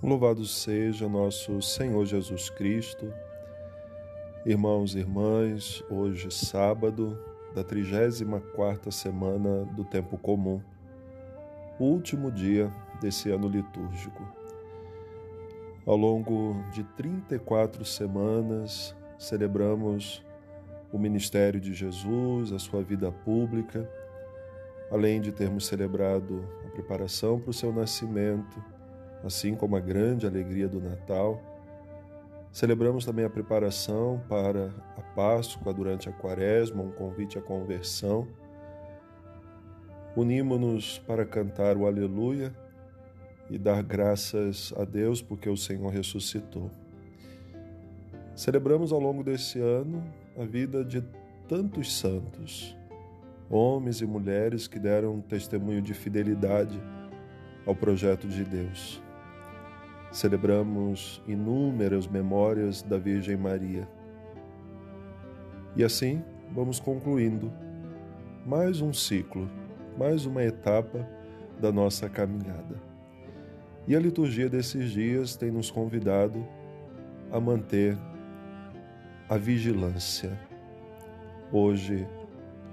Louvado seja nosso Senhor Jesus Cristo. Irmãos e irmãs, hoje sábado da 34ª semana do tempo comum, o último dia desse ano litúrgico. Ao longo de 34 semanas, celebramos o ministério de Jesus, a sua vida pública, além de termos celebrado a preparação para o seu nascimento, assim como a grande alegria do Natal. Celebramos também a preparação para a Páscoa durante a Quaresma, um convite à conversão. Unimos-nos para cantar o Aleluia e dar graças a Deus porque o Senhor ressuscitou. Celebramos ao longo desse ano a vida de tantos santos, homens e mulheres que deram testemunho de fidelidade ao projeto de Deus. Celebramos inúmeras memórias da Virgem Maria. E assim vamos concluindo mais um ciclo, mais uma etapa da nossa caminhada. E a liturgia desses dias tem nos convidado a manter a vigilância. Hoje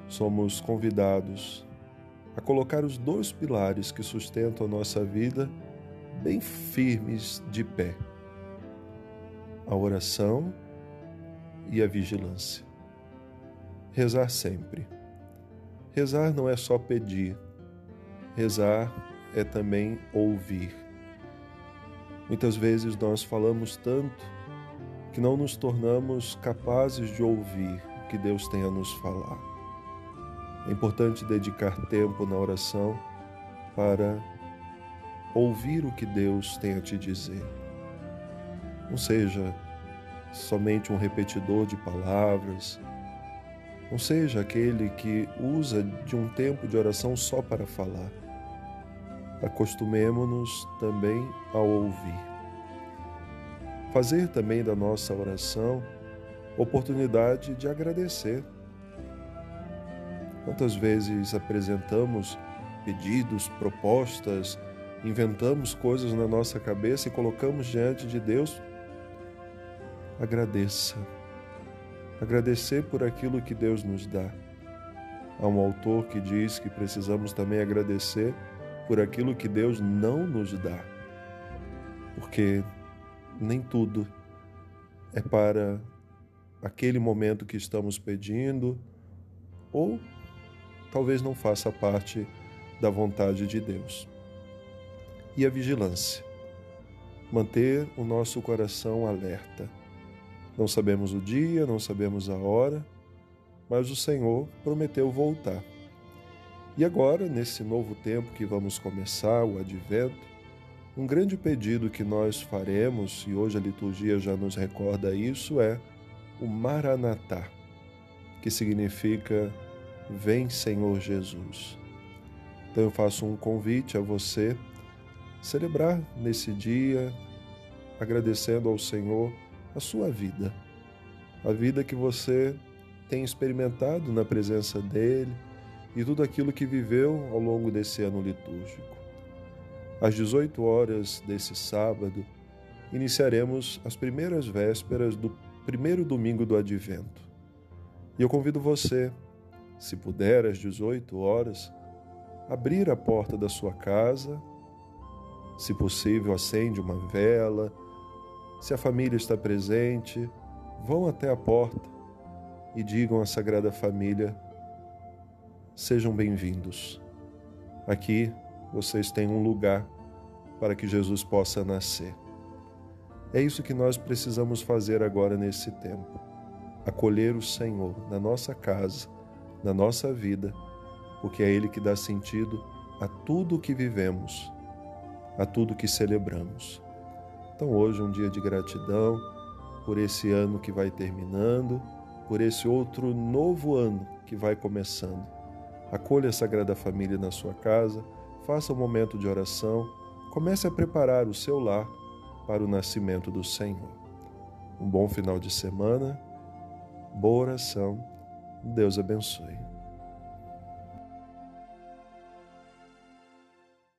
somos convidados a colocar os dois pilares que sustentam a nossa vida bem firmes de pé: a oração e a vigilância. Rezar sempre. Rezar não é só pedir, rezar é também ouvir. Muitas vezes nós falamos tanto que não nos tornamos capazes de ouvir o que Deus tem a nos falar. É importante dedicar tempo na oração para ouvir o que Deus tem a te dizer. Não seja somente um repetidor de palavras, não seja aquele que usa de um tempo de oração só para falar. Acostumemo-nos também a ouvir. Fazer também da nossa oração oportunidade de agradecer. Quantas vezes apresentamos pedidos, propostas, inventamos coisas na nossa cabeça e colocamos diante de Deus, agradeça. Agradecer por aquilo que Deus nos dá. Há um autor que diz que precisamos também agradecer por aquilo que Deus não nos dá. Porque nem tudo é para aquele momento que estamos pedindo, ou talvez não faça parte da vontade de Deus e a vigilância. Manter o nosso coração alerta. Não sabemos o dia, não sabemos a hora, mas o Senhor prometeu voltar. E agora, nesse novo tempo que vamos começar, o advento, um grande pedido que nós faremos, e hoje a liturgia já nos recorda isso, é o Maranatá, que significa Vem Senhor Jesus. Então eu faço um convite a você celebrar nesse dia, agradecendo ao Senhor a sua vida, a vida que você tem experimentado na presença dEle e tudo aquilo que viveu ao longo desse ano litúrgico. Às 18 horas desse sábado, iniciaremos as primeiras vésperas do primeiro domingo do Advento. E eu convido você, se puder, às 18 horas, abrir a porta da sua casa se possível, acende uma vela. Se a família está presente, vão até a porta e digam à Sagrada Família: sejam bem-vindos. Aqui vocês têm um lugar para que Jesus possa nascer. É isso que nós precisamos fazer agora nesse tempo: acolher o Senhor na nossa casa, na nossa vida, porque é Ele que dá sentido a tudo o que vivemos a tudo que celebramos. Então, hoje um dia de gratidão por esse ano que vai terminando, por esse outro novo ano que vai começando. Acolha a Sagrada Família na sua casa, faça um momento de oração, comece a preparar o seu lar para o nascimento do Senhor. Um bom final de semana, boa oração, Deus abençoe.